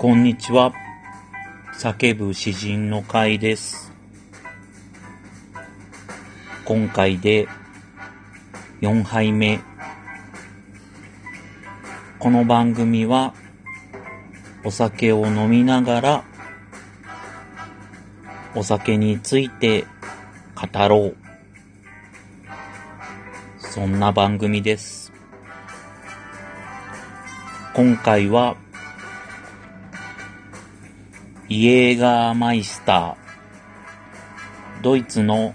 こんにちは。叫ぶ詩人の会です。今回で4杯目。この番組はお酒を飲みながらお酒について語ろう。そんな番組です。今回はイエーガーマイスター、ドイツの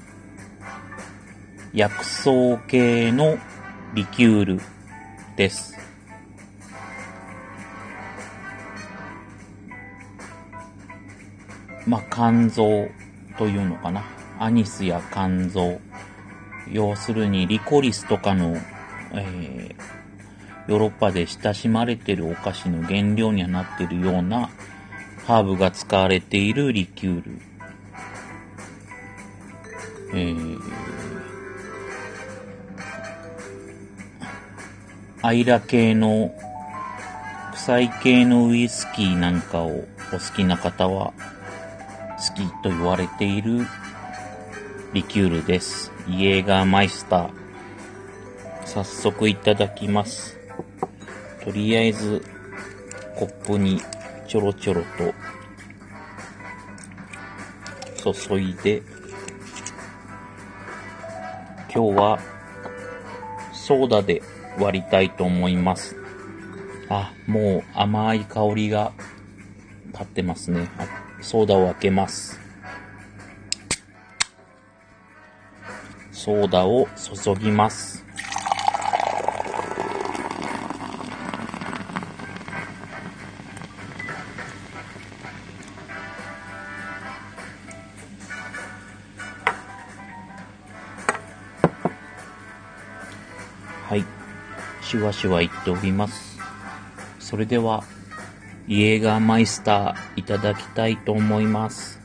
薬草系のリキュールです。まあ、肝臓というのかな。アニスや肝臓。要するにリコリスとかの、えーヨーロッパで親しまれてるお菓子の原料にはなってるようなハーブが使われているリキュール。えー、アイラ系の臭い系のウイスキーなんかをお好きな方は好きと言われているリキュールです。イエーガーマイスター。早速いただきます。とりあえずコップにちょろちょろと注いで、今日はソーダで割りたいと思います。あ、もう甘い香りが立ってますね。ソーダを開けます。ソーダを注ぎます。シュワシュワ言っております。それでは、イエーガーマイスターいただきたいと思います。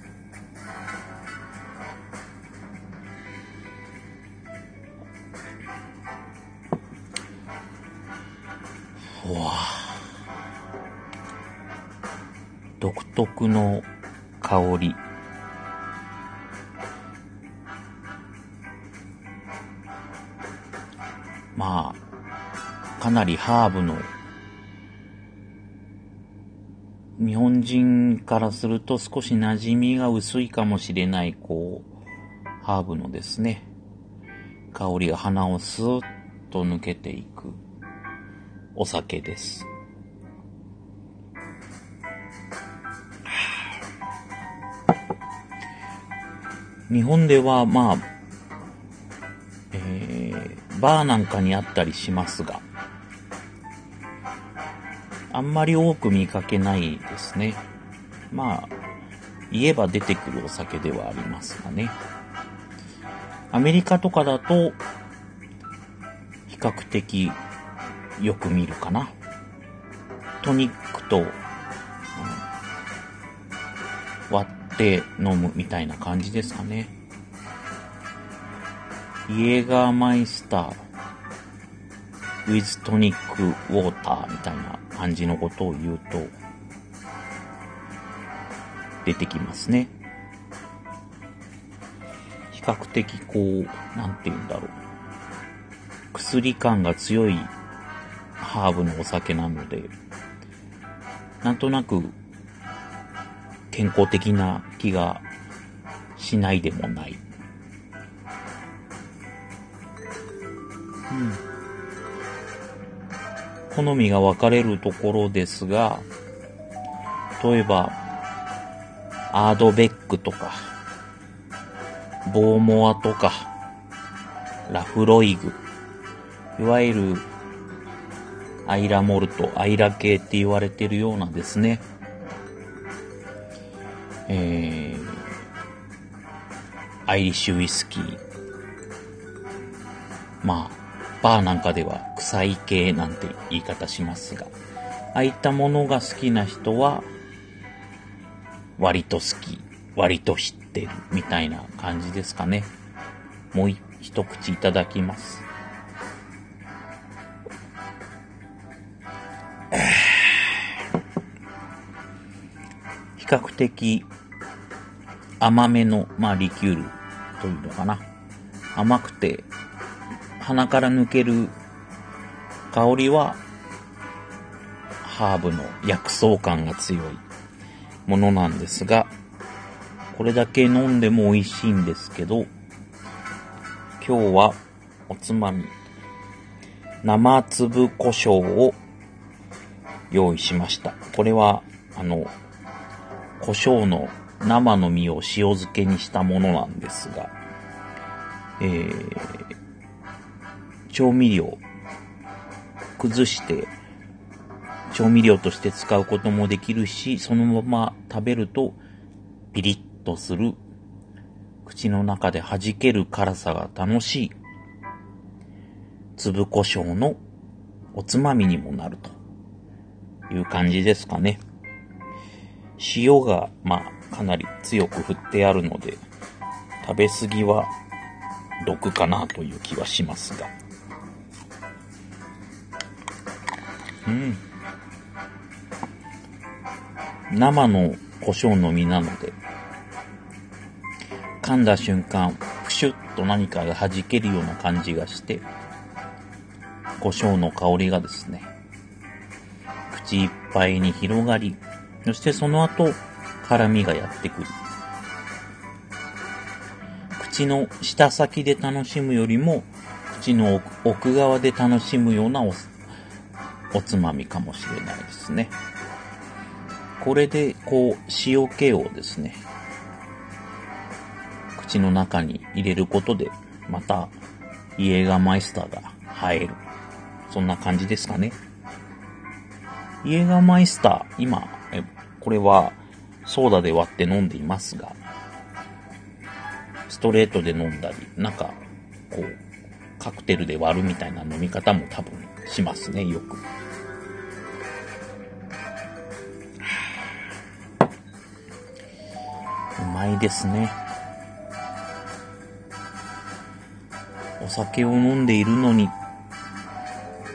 わ独特の香り。まあ、かなりハーブの、日本人からすると少し馴染みが薄いかもしれない、こう、ハーブのですね、香りが鼻をスーッと抜けていくお酒です。日本では、まあ、えー、バーなんかにあったりしますが、あんまり多く見かけないですね。まあ、言えば出てくるお酒ではありますがね。アメリカとかだと、比較的よく見るかな。トニックと、うん割って飲むみたいな感じですかね。イエーガーマイスター、ウィズトニックウォーターみたいな感じのことを言うと、出てきますね。比較的こう、なんて言うんだろう。薬感が強いハーブのお酒なので、なんとなく健康的な気がしないでもない。うん好みが分かれるところですが、例えば、アードベックとか、ボーモアとか、ラフロイグ、いわゆる、アイラモルト、アイラ系って言われてるようなですね、えー、アイリッシュウイスキー、まあ、バーなんかでは臭い系なんて言い方しますが、ああいったものが好きな人は、割と好き、割と知ってる、みたいな感じですかね。もう一口いただきます。比較的甘めの、まあ、リキュールというのかな。甘くて、鼻から抜ける香りは、ハーブの薬草感が強いものなんですが、これだけ飲んでも美味しいんですけど、今日はおつまみ、生粒胡椒を用意しました。これは、あの、胡椒の生の実を塩漬けにしたものなんですが、えー、調味料、崩して調味料として使うこともできるし、そのまま食べるとピリッとする、口の中で弾ける辛さが楽しい、粒胡椒のおつまみにもなるという感じですかね。塩が、まあ、かなり強く振ってあるので、食べ過ぎは毒かなという気はしますが。うん。生の胡椒の実なので、噛んだ瞬間、プシュッと何かが弾けるような感じがして、胡椒の香りがですね、口いっぱいに広がり、そしてその後、辛みがやってくる。口の下先で楽しむよりも、口の奥側で楽しむようなおおつまみかもしれないですね。これで、こう、塩気をですね、口の中に入れることで、また、イエガマイスターが映える。そんな感じですかね。イエガマイスター、今、えこれは、ソーダで割って飲んでいますが、ストレートで飲んだり、なんか、こう、カクテルで割るみたいな飲み方も多分しますね、よく。うまいですね。お酒を飲んでいるのに、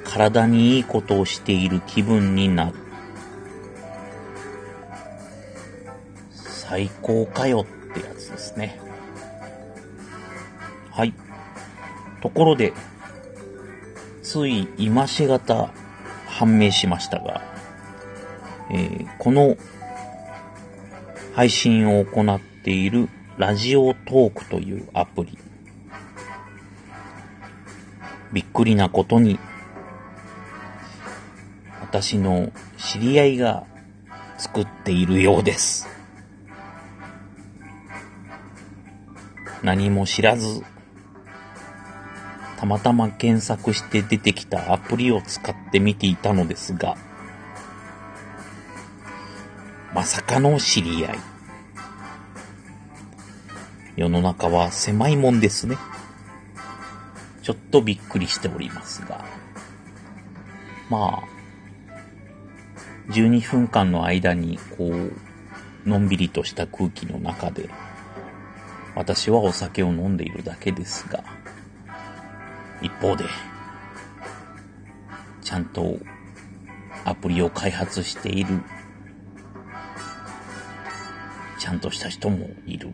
体にいいことをしている気分になる。最高かよってやつですね。はい。ところで、つい今しがた判明しましたが、えー、この配信を行っているラジオトークというアプリ。びっくりなことに、私の知り合いが作っているようです。何も知らず、たまたま検索して出てきたアプリを使ってみていたのですが、まさかの知り合い。世の中は狭いもんですね。ちょっとびっくりしておりますが。まあ、12分間の間に、こう、のんびりとした空気の中で、私はお酒を飲んでいるだけですが、一方で、ちゃんとアプリを開発しているちゃんとした人もいる。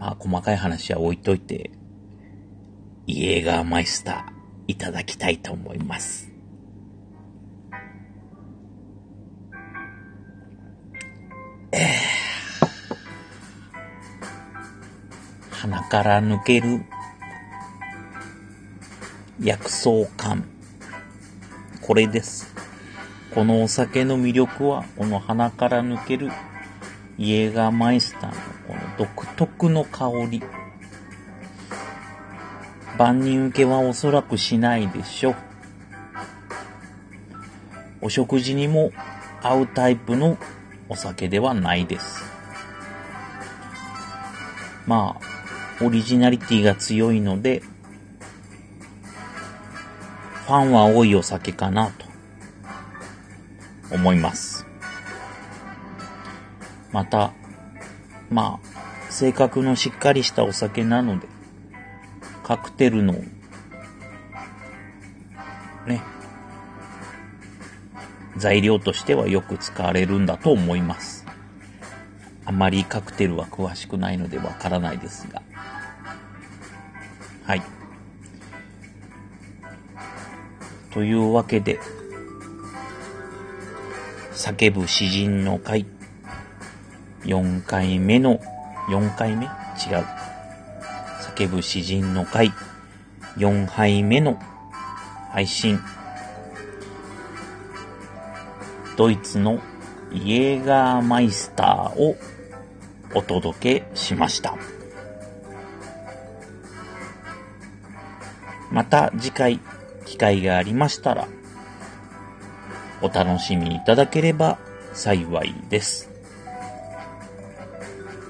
まあ、細かい話は置いといて、イエーガーマイスターいただきたいと思います。え、鼻から抜ける薬草感。これです。このお酒の魅力は、この鼻から抜けるイエーガーマイスターの独特の香り。万人受けはおそらくしないでしょう。お食事にも合うタイプのお酒ではないです。まあ、オリジナリティが強いので、ファンは多いお酒かなと思います。また、まあ、性格のしっかりしたお酒なので、カクテルの、ね、材料としてはよく使われるんだと思います。あまりカクテルは詳しくないのでわからないですが。はい。というわけで、叫ぶ詩人の会、4回目の、4回目？違う。叫ぶ詩人の会、4杯目の配信。ドイツのイエーガーマイスターをお届けしました。また次回機会がありましたらお楽しみいただければ幸いです。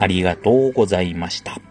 ありがとうございました。